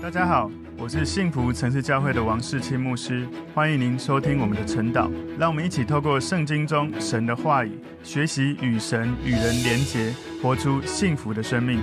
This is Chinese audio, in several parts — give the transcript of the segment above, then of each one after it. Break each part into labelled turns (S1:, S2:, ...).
S1: 大家好，我是幸福城市教会的王世清牧师，欢迎您收听我们的晨祷。让我们一起透过圣经中神的话语，学习与神与人连结，活出幸福的生命。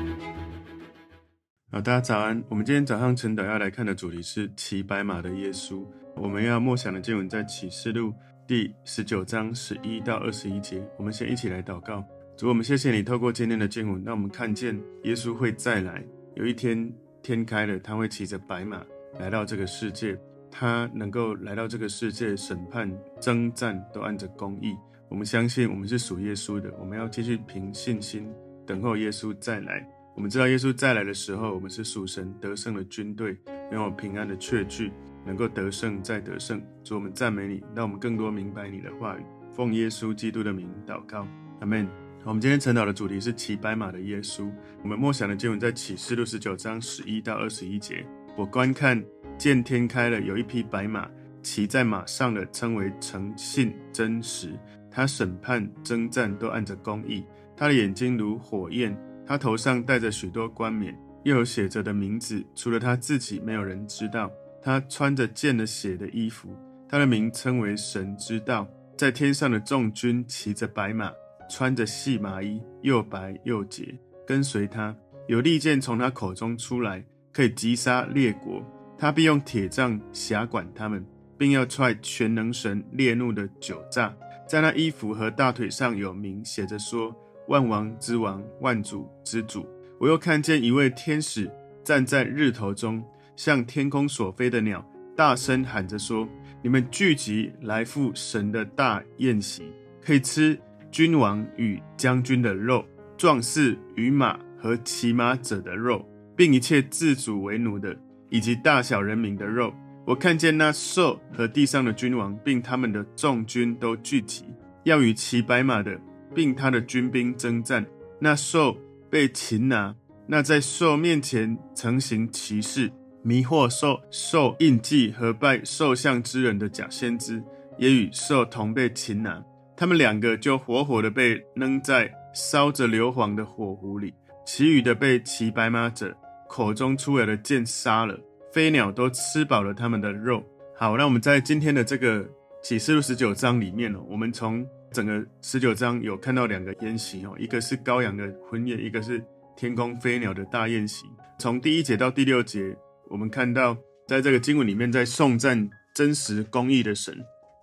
S2: 好，大家早安。我们今天早上晨祷要来看的主题是骑白马的耶稣。我们要默想的经文在启示录第十九章十一到二十一节。我们先一起来祷告。主，我们谢谢你透过今天的经文，让我们看见耶稣会再来，有一天。天开了，他会骑着白马来到这个世界。他能够来到这个世界，审判、征战都按着公义。我们相信，我们是属耶稣的。我们要继续凭信心等候耶稣再来。我们知道，耶稣再来的时候，我们是属神得胜的军队，拥有平安的确据，能够得胜再得胜。主，我们赞美你，让我们更多明白你的话语。奉耶稣基督的名祷告，阿门。我们今天晨祷的主题是骑白马的耶稣。我们默想的经文在启示录十九章十一到二十一节。我观看，见天开了，有一匹白马，骑在马上的称为诚信真实。他审判征战都按着公义。他的眼睛如火焰，他头上戴着许多冠冕，又有写着的名字，除了他自己，没有人知道。他穿着溅了血的衣服，他的名称为神知道。在天上的众军骑着白马。穿着细麻衣，又白又洁，跟随他。有利剑从他口中出来，可以击杀列国。他必用铁杖辖管他们，并要踹全能神烈怒的酒醡。在那衣服和大腿上有名写着说：“万王之王，万主之主。”我又看见一位天使站在日头中，向天空所飞的鸟，大声喊着说：“你们聚集来赴神的大宴席，可以吃。”君王与将军的肉，壮士与马和骑马者的肉，并一切自主为奴的，以及大小人民的肉。我看见那兽和地上的君王，并他们的众军都聚集，要与骑白马的，并他的军兵征战。那兽被擒拿，那在兽面前曾行骑士，迷惑兽、兽印记和拜兽像之人的假先知，也与兽同被擒拿。他们两个就活活的被扔在烧着硫磺的火湖里，其余的被骑白马者口中出来的剑杀了，飞鸟都吃饱了他们的肉。好，那我们在今天的这个启示录十九章里面哦，我们从整个十九章有看到两个筵席哦，一个是羔羊的婚宴，一个是天空飞鸟的大宴席。从第一节到第六节，我们看到在这个经文里面在颂赞真实公义的神。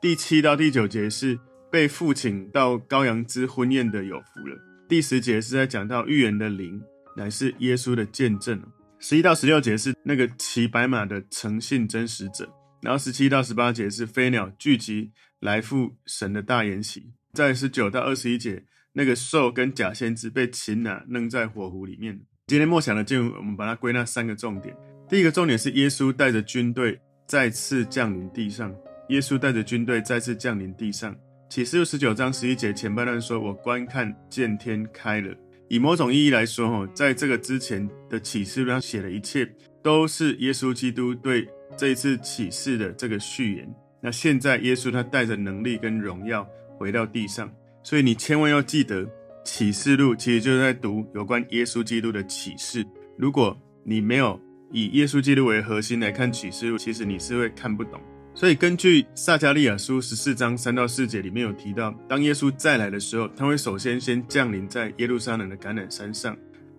S2: 第七到第九节是。被父亲到羔羊之婚宴的有福了。第十节是在讲到预言的灵乃是耶稣的见证。十一到十六节是那个骑白马的诚信真实者。然后十七到十八节是飞鸟聚集来赴神的大筵席。在十九到二十一节，那个兽跟假先知被擒拿扔在火湖里面。今天默想的经文，我们把它归纳三个重点。第一个重点是耶稣带着军队再次降临地上。耶稣带着军队再次降临地上。启示录十九章十一节前半段说：“我观看，见天开了。”以某种意义来说，哈，在这个之前的启示录上写的一切，都是耶稣基督对这一次启示的这个序言。那现在耶稣他带着能力跟荣耀回到地上，所以你千万要记得，启示录其实就是在读有关耶稣基督的启示。如果你没有以耶稣基督为核心来看启示录，其实你是会看不懂。所以，根据撒迦利亚书十四章三到四节里面有提到，当耶稣再来的时候，他会首先先降临在耶路撒冷的橄榄山上。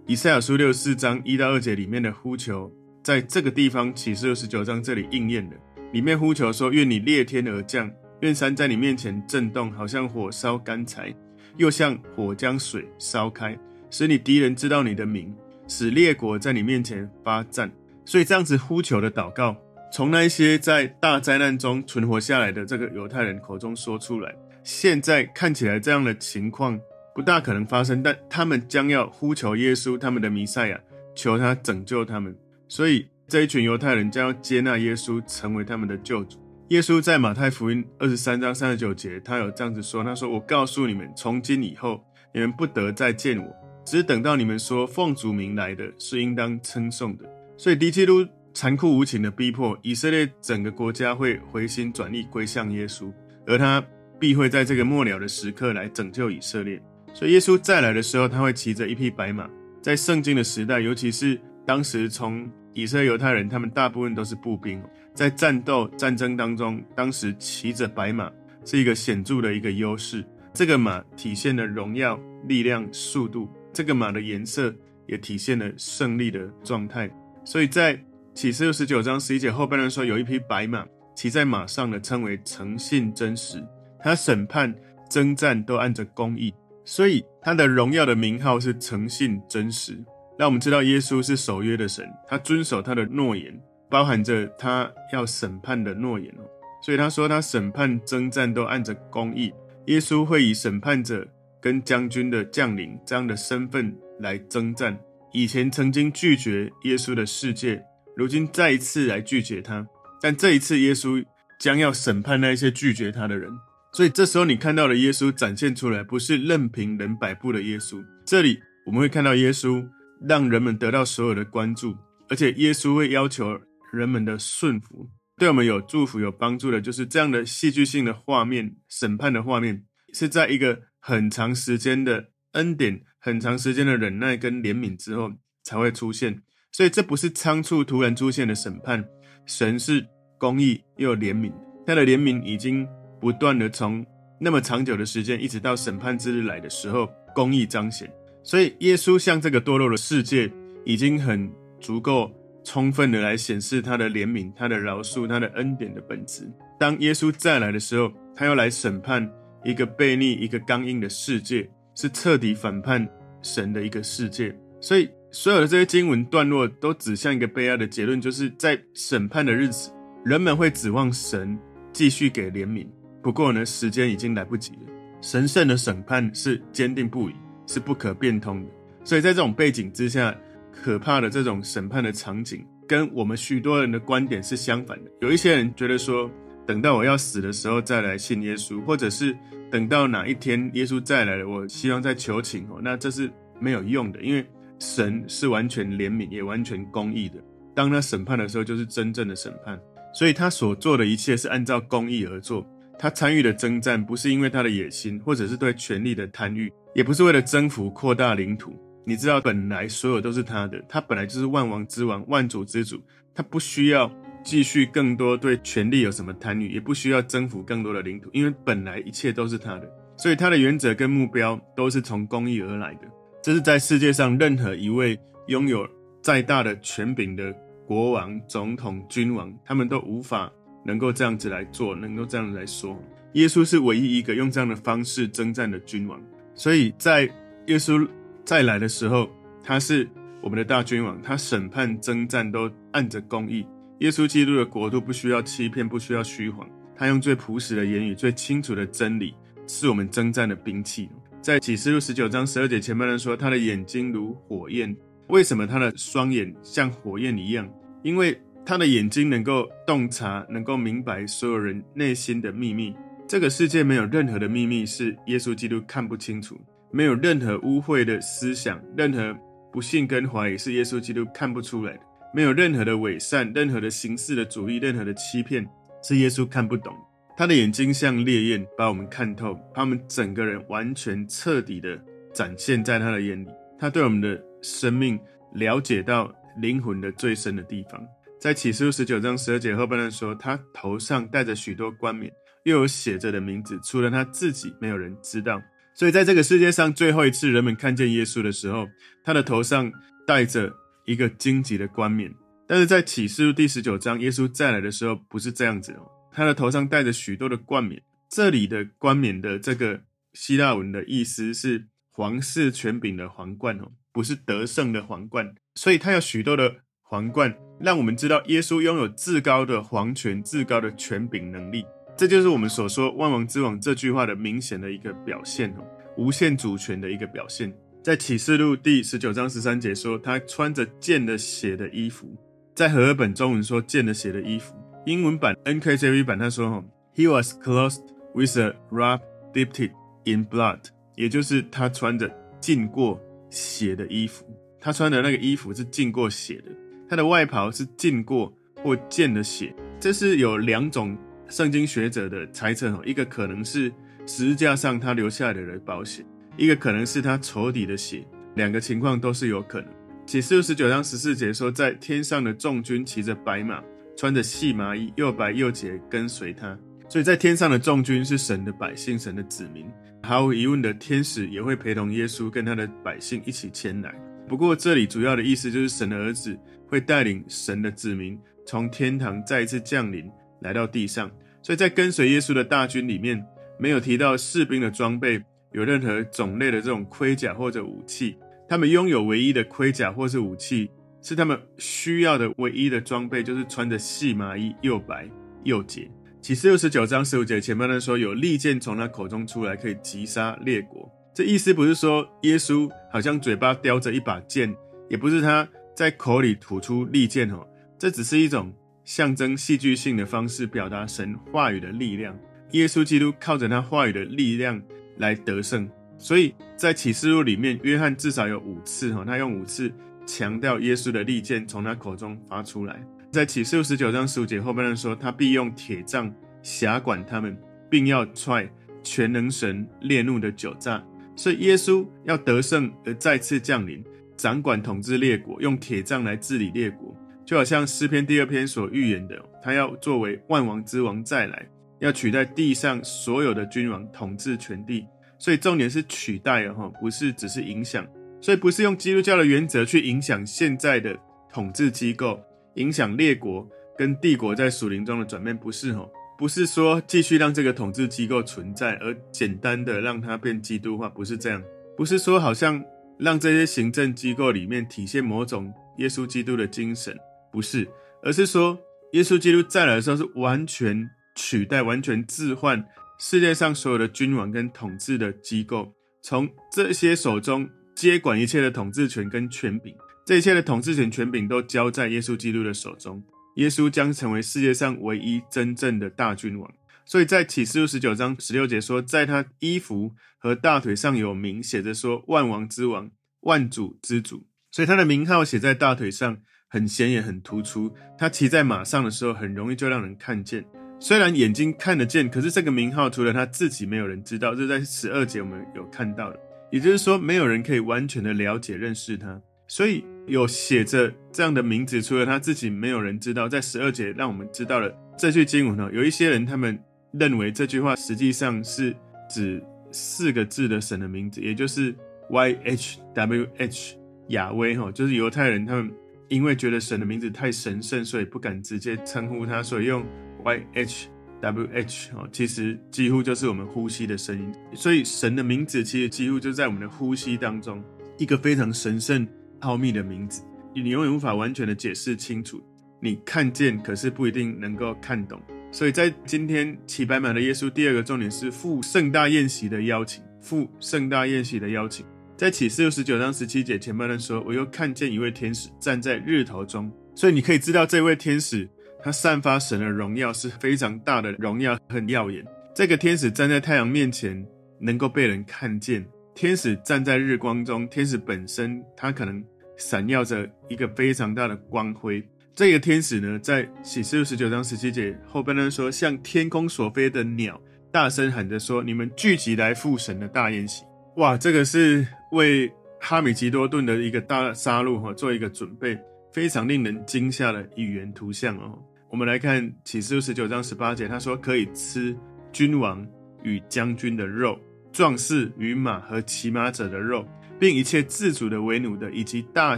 S2: 以赛亚书六十四章一到二节里面的呼求，在这个地方启示六十九章这里应验了。里面呼求说：“愿你裂天而降，愿山在你面前震动，好像火烧干柴，又像火将水烧开，使你敌人知道你的名，使列国在你面前发战。”所以这样子呼求的祷告。从那些在大灾难中存活下来的这个犹太人口中说出来，现在看起来这样的情况不大可能发生，但他们将要呼求耶稣，他们的弥赛亚，求他拯救他们。所以这一群犹太人将要接纳耶稣，成为他们的救主。耶稣在马太福音二十三章三十九节，他有这样子说：“他说，我告诉你们，从今以后，你们不得再见我，只等到你们说奉主名来的是应当称颂的。”所以，基督。残酷无情的逼迫，以色列整个国家会回心转意归向耶稣，而他必会在这个末了的时刻来拯救以色列。所以耶稣再来的时候，他会骑着一匹白马。在圣经的时代，尤其是当时从以色列犹太人他们大部分都是步兵，在战斗战争当中，当时骑着白马是一个显著的一个优势。这个马体现了荣耀、力量、速度。这个马的颜色也体现了胜利的状态。所以在启示录十九章十一节后半段说，有一匹白马，骑在马上的称为诚信真实，他审判征战都按着公义，所以他的荣耀的名号是诚信真实。让我们知道耶稣是守约的神，他遵守他的诺言，包含着他要审判的诺言哦。所以他说他审判征战都按着公义，耶稣会以审判者跟将军的将领这样的身份来征战。以前曾经拒绝耶稣的世界，如今再一次来拒绝他，但这一次耶稣将要审判那些拒绝他的人。所以这时候你看到的耶稣展现出来，不是任凭人摆布的耶稣。这里我们会看到耶稣。让人们得到所有的关注，而且耶稣会要求人们的顺服，对我们有祝福、有帮助的，就是这样的戏剧性的画面，审判的画面，是在一个很长时间的恩典、很长时间的忍耐跟怜悯之后才会出现。所以这不是仓促突然出现的审判，神是公义又有怜悯，他的怜悯已经不断的从那么长久的时间，一直到审判之日来的时候，公义彰显。所以，耶稣向这个堕落的世界，已经很足够充分的来显示他的怜悯、他的饶恕、他的恩典的本质。当耶稣再来的时候，他要来审判一个悖逆、一个刚硬的世界，是彻底反叛神的一个世界。所以，所有的这些经文段落都指向一个悲哀的结论，就是在审判的日子，人们会指望神继续给怜悯。不过呢，时间已经来不及了。神圣的审判是坚定不移。是不可变通的，所以在这种背景之下，可怕的这种审判的场景，跟我们许多人的观点是相反的。有一些人觉得说，等到我要死的时候再来信耶稣，或者是等到哪一天耶稣再来了，我希望再求情哦，那这是没有用的，因为神是完全怜悯也完全公义的。当他审判的时候，就是真正的审判，所以他所做的一切是按照公义而做。他参与的征战不是因为他的野心，或者是对权力的贪欲。也不是为了征服、扩大领土，你知道，本来所有都是他的，他本来就是万王之王、万主之主，他不需要继续更多对权力有什么贪欲，也不需要征服更多的领土，因为本来一切都是他的，所以他的原则跟目标都是从公义而来的。这是在世界上任何一位拥有再大的权柄的国王、总统、君王，他们都无法能够这样子来做，能够这样子来说。耶稣是唯一一个用这样的方式征战的君王。所以在耶稣再来的时候，他是我们的大君王，他审判征战都按着公义。耶稣基督的国度不需要欺骗，不需要虚谎，他用最朴实的言语、最清楚的真理，是我们征战的兵器。在启示录十九章十二节前半段说，他的眼睛如火焰。为什么他的双眼像火焰一样？因为他的眼睛能够洞察，能够明白所有人内心的秘密。这个世界没有任何的秘密是耶稣基督看不清楚，没有任何污秽的思想，任何不信跟怀疑是耶稣基督看不出来的，没有任何的伪善，任何的形式的主义，任何的欺骗是耶稣看不懂。他的眼睛像烈焰，把我们看透，把我们整个人完全彻底的展现在他的眼里。他对我们的生命了解到灵魂的最深的地方。在启示录十九章十二节后半段说，他头上戴着许多冠冕。又有写着的名字，除了他自己，没有人知道。所以，在这个世界上最后一次人们看见耶稣的时候，他的头上戴着一个荆棘的冠冕。但是在启示录第十九章，耶稣再来的时候，不是这样子哦，他的头上戴着许多的冠冕。这里的冠冕的这个希腊文的意思是皇室权柄的皇冠哦，不是得胜的皇冠。所以，他有许多的皇冠，让我们知道耶稣拥有至高的皇权、至高的权柄能力。这就是我们所说“万王之王”这句话的明显的一个表现哦，无限主权的一个表现。在启示录第十九章十三节说，他穿着溅了血的衣服。在和合本中文说“溅了血的衣服”，英文版 NKJV 版他说：“He was clothed with a robe dipped in blood”，也就是他穿着浸过血的衣服。他穿的那个衣服是浸过血的，他的外袍是浸过或溅了血。这是有两种。圣经学者的猜测哦，一个可能是十字架上他留下来的保险，一个可能是他仇敌的血，两个情况都是有可能。启示录十九章十四节说，在天上的众军骑着白马，穿着细麻衣，又白又洁，跟随他。所以在天上的众军是神的百姓，神的子民。毫无疑问的，天使也会陪同耶稣跟他的百姓一起前来。不过这里主要的意思就是，神的儿子会带领神的子民从天堂再一次降临来到地上。所以在跟随耶稣的大军里面，没有提到士兵的装备有任何种类的这种盔甲或者武器。他们拥有唯一的盔甲或是武器，是他们需要的唯一的装备，就是穿着细麻衣，又白又洁。启示录十九章十五节前半段说，有利剑从他口中出来，可以击杀列国。这意思不是说耶稣好像嘴巴叼着一把剑，也不是他在口里吐出利剑哦，这只是一种象征戏剧性的方式，表达神话语的力量。耶稣基督靠着他话语的力量来得胜。所以在启示录里面，约翰至少有五次哈，他用五次强调耶稣的利剑从他口中发出来。在启示录十九章十五节后半段说，他必用铁杖辖管他们，并要踹全能神烈怒的酒醡。所以耶稣要得胜而再次降临，掌管统治列国，用铁杖来治理列国，就好像诗篇第二篇所预言的，他要作为万王之王再来，要取代地上所有的君王，统治全地。所以重点是取代哈，不是只是影响。所以不是用基督教的原则去影响现在的统治机构，影响列国跟帝国在属灵中的转变，不是哈，不是说继续让这个统治机构存在，而简单的让它变基督化，不是这样。不是说好像让这些行政机构里面体现某种耶稣基督的精神，不是，而是说耶稣基督再来的时候是完全取代、完全置换。世界上所有的君王跟统治的机构，从这些手中接管一切的统治权跟权柄，这一切的统治权权柄都交在耶稣基督的手中。耶稣将成为世界上唯一真正的大君王。所以在启示录十九章十六节说，在他衣服和大腿上有名写着说：“万王之王，万主之主。”所以他的名号写在大腿上，很显眼、很突出。他骑在马上的时候，很容易就让人看见。虽然眼睛看得见，可是这个名号除了他自己，没有人知道。这在十二节我们有看到的，也就是说，没有人可以完全的了解、认识他。所以有写着这样的名字，除了他自己，没有人知道。在十二节让我们知道了这句经文呢，有一些人他们认为这句话实际上是指四个字的神的名字，也就是 YHWH 雅威哈，就是犹太人他们因为觉得神的名字太神圣，所以不敢直接称呼他，所以用。Y H W H 哦，其实几乎就是我们呼吸的声音，所以神的名字其实几乎就在我们的呼吸当中，一个非常神圣奥秘的名字，你永远无法完全的解释清楚。你看见，可是不一定能够看懂。所以在今天骑白马的耶稣，第二个重点是赴盛大宴席的邀请，赴盛大宴席的邀请。在启示录十九章十七节前半段说：“我又看见一位天使站在日头中。”所以你可以知道这位天使。他散发神的荣耀是非常大的荣耀，很耀眼。这个天使站在太阳面前，能够被人看见。天使站在日光中，天使本身他可能闪耀着一个非常大的光辉。这个天使呢，在启示录十九章十七节后半段说，像天空所飞的鸟，大声喊着说：“你们聚集来赴神的大宴席。”哇，这个是为哈米吉多顿的一个大杀戮哈做一个准备，非常令人惊吓的语言图像哦。我们来看启示录十九章十八节，他说可以吃君王与将军的肉，壮士与马和骑马者的肉，并一切自主的、为奴的，以及大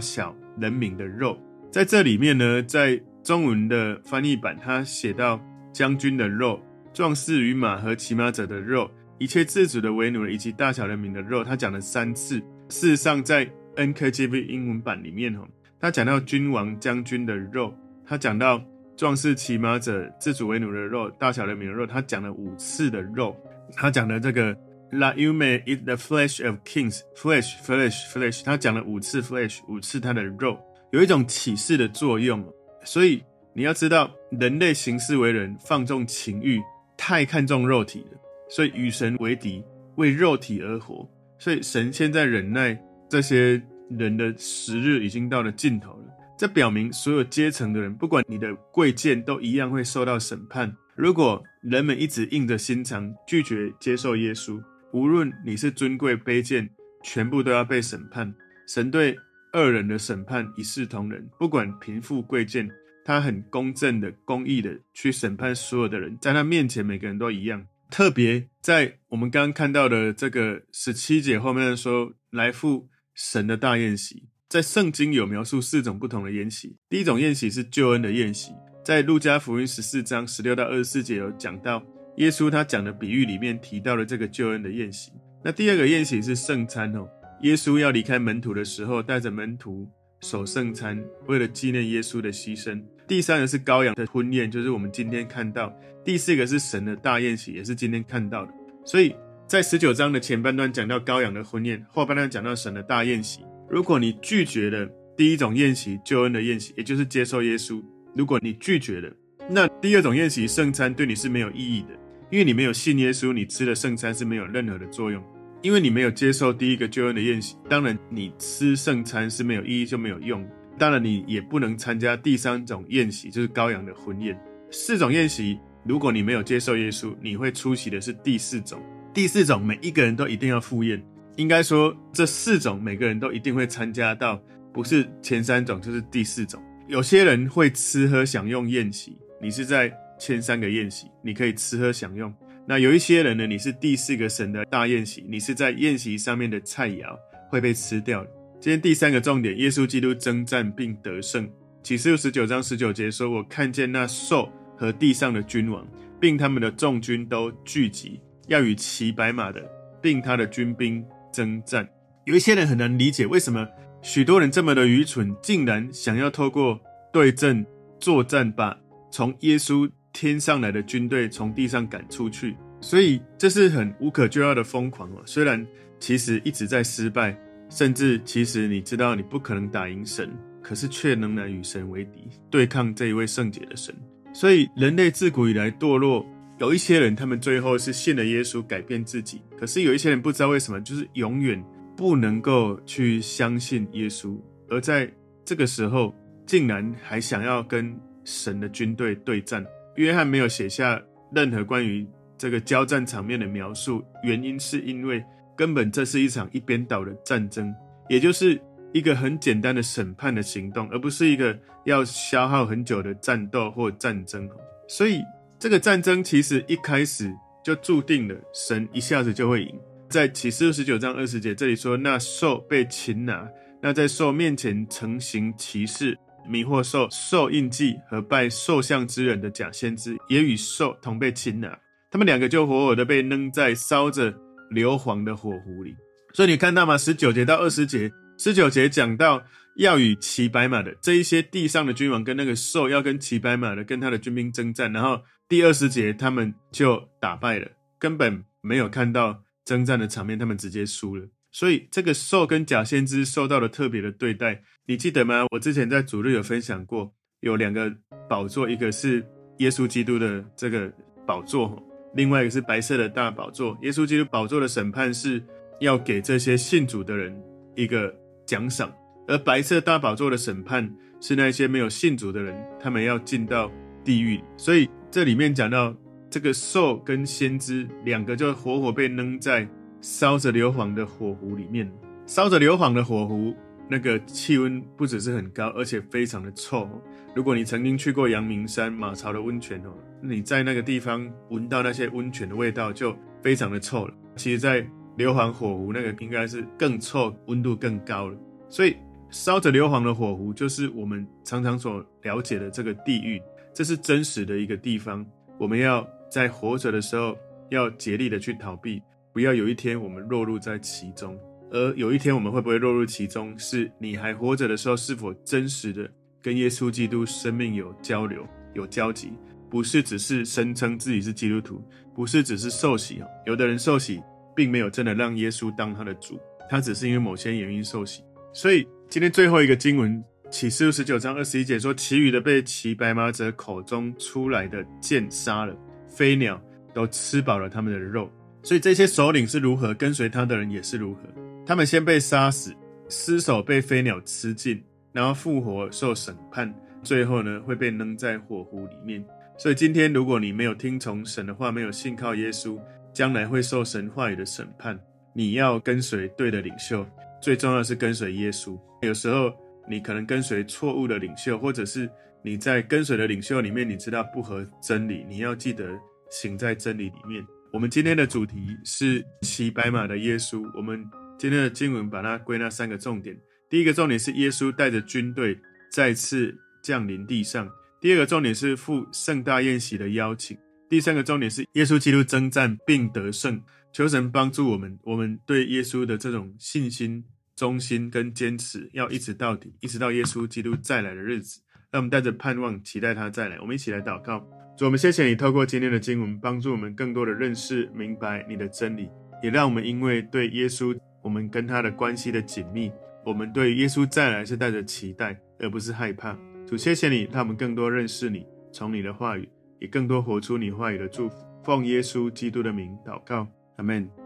S2: 小人民的肉。在这里面呢，在中文的翻译版，他写到将军的肉、壮士与马和骑马者的肉，一切自主的、为奴的，以及大小人民的肉。他讲了三次。事实上，在 NKJV 英文版里面，哈，他讲到君王、将军的肉，他讲到。壮士、骑马者、自主为奴的肉、大小人民的肉，他讲了五次的肉。他讲的这个 “that you may eat the flesh of kings”，flesh, flesh, flesh，他讲了五次 flesh，五次他的肉，有一种启示的作用。所以你要知道，人类行事为人，放纵情欲，太看重肉体了，所以与神为敌，为肉体而活。所以神现在忍耐这些人的时日已经到了尽头了。这表明所有阶层的人，不管你的贵贱，都一样会受到审判。如果人们一直硬着心肠拒绝接受耶稣，无论你是尊贵卑贱，全部都要被审判。神对恶人的审判一视同仁，不管贫富贵贱，他很公正的、公义的去审判所有的人，在他面前每个人都一样。特别在我们刚刚看到的这个十七节后面说，来赴神的大宴席，在圣经有描述四种不同的宴席。第一种宴席是救恩的宴席，在路加福音十四章十六到二十四节有讲到，耶稣他讲的比喻里面提到了这个救恩的宴席。那第二个宴席是圣餐哦，耶稣要离开门徒的时候，带着门徒守圣餐，为了纪念耶稣的牺牲。第三个是羔羊的婚宴，就是我们今天看到；第四个是神的大宴席，也是今天看到的。所以在十九章的前半段讲到羔羊的婚宴，后半段讲到神的大宴席。如果你拒绝了第一种宴席，救恩的宴席，也就是接受耶稣；如果你拒绝了，那第二种宴席圣餐对你是没有意义的，因为你没有信耶稣，你吃的圣餐是没有任何的作用，因为你没有接受第一个救恩的宴席。当然，你吃圣餐是没有意义，就没有用。当然，你也不能参加第三种宴席，就是羔羊的婚宴。四种宴席，如果你没有接受耶稣，你会出席的是第四种。第四种，每一个人都一定要赴宴。应该说，这四种每个人都一定会参加到，不是前三种，就是第四种。有些人会吃喝享用宴席，你是在前三个宴席，你可以吃喝享用。那有一些人呢，你是第四个神的大宴席，你是在宴席上面的菜肴会被吃掉。今天第三个重点，耶稣基督征战并得胜。启示录十九章十九节说：“我看见那兽和地上的君王，并他们的众军都聚集，要与骑白马的，并他的军兵征战。”有一些人很难理解，为什么许多人这么的愚蠢，竟然想要透过对阵作战，把从耶稣天上来的军队从地上赶出去。所以这是很无可救药的疯狂哦。虽然其实一直在失败。甚至，其实你知道你不可能打赢神，可是却仍然与神为敌，对抗这一位圣洁的神。所以，人类自古以来堕落，有一些人他们最后是信了耶稣，改变自己；可是有一些人不知道为什么，就是永远不能够去相信耶稣，而在这个时候，竟然还想要跟神的军队对战。约翰没有写下任何关于这个交战场面的描述，原因是因为。根本这是一场一边倒的战争，也就是一个很简单的审判的行动，而不是一个要消耗很久的战斗或战争。所以这个战争其实一开始就注定了神一下子就会赢。在启示录十九章二十节这里说，那兽被擒拿，那在兽面前承行奇事，迷惑兽、兽印记和拜兽像之人的假先知，也与兽同被擒拿，他们两个就活活的被扔在烧着。硫磺的火湖里，所以你看到吗？十九节到二十节，十九节讲到要与骑白马的这一些地上的君王跟那个兽要跟骑白马的跟他的军兵征战，然后第二十节他们就打败了，根本没有看到征战的场面，他们直接输了。所以这个兽跟假先知受到了特别的对待，你记得吗？我之前在主日有分享过，有两个宝座，一个是耶稣基督的这个宝座。另外一个是白色的大宝座，耶稣基督宝座的审判是要给这些信主的人一个奖赏，而白色大宝座的审判是那些没有信主的人，他们要进到地狱。所以这里面讲到这个兽跟先知两个就活活被扔在烧着硫磺的火湖里面，烧着硫磺的火湖。那个气温不只是很高，而且非常的臭。如果你曾经去过阳明山马槽的温泉哦，你在那个地方闻到那些温泉的味道就非常的臭了。其实，在硫磺火湖那个应该是更臭，温度更高了。所以，烧着硫磺的火湖就是我们常常所了解的这个地狱，这是真实的一个地方。我们要在活着的时候要竭力的去逃避，不要有一天我们落入在其中。而有一天我们会不会落入其中？是你还活着的时候，是否真实的跟耶稣基督生命有交流、有交集？不是只是声称自己是基督徒，不是只是受洗。有的人受洗，并没有真的让耶稣当他的主，他只是因为某些原因受洗。所以今天最后一个经文，启示录十九章二十一节说：“其余的被骑白马者口中出来的剑杀了，飞鸟都吃饱了他们的肉。”所以这些首领是如何，跟随他的人也是如何。他们先被杀死，尸首被飞鸟吃尽，然后复活受审判，最后呢会被扔在火湖里面。所以今天如果你没有听从神的话，没有信靠耶稣，将来会受神话语的审判。你要跟随对的领袖，最重要是跟随耶稣。有时候你可能跟随错误的领袖，或者是你在跟随的领袖里面，你知道不合真理，你要记得行在真理里面。我们今天的主题是骑白马的耶稣。我们今天的经文把它归纳三个重点。第一个重点是耶稣带着军队再次降临地上。第二个重点是赴盛大宴席的邀请。第三个重点是耶稣基督征战并得胜。求神帮助我们，我们对耶稣的这种信心、忠心跟坚持，要一直到底，一直到耶稣基督再来的日子。让我们带着盼望，期待他再来。我们一起来祷告。主，我们谢谢你透过今天的经文，帮助我们更多的认识、明白你的真理，也让我们因为对耶稣，我们跟他的关系的紧密，我们对耶稣再来是带着期待，而不是害怕。主，谢谢你，让我们更多认识你，从你的话语，也更多活出你话语的祝福。奉耶稣基督的名祷告。阿
S1: 门。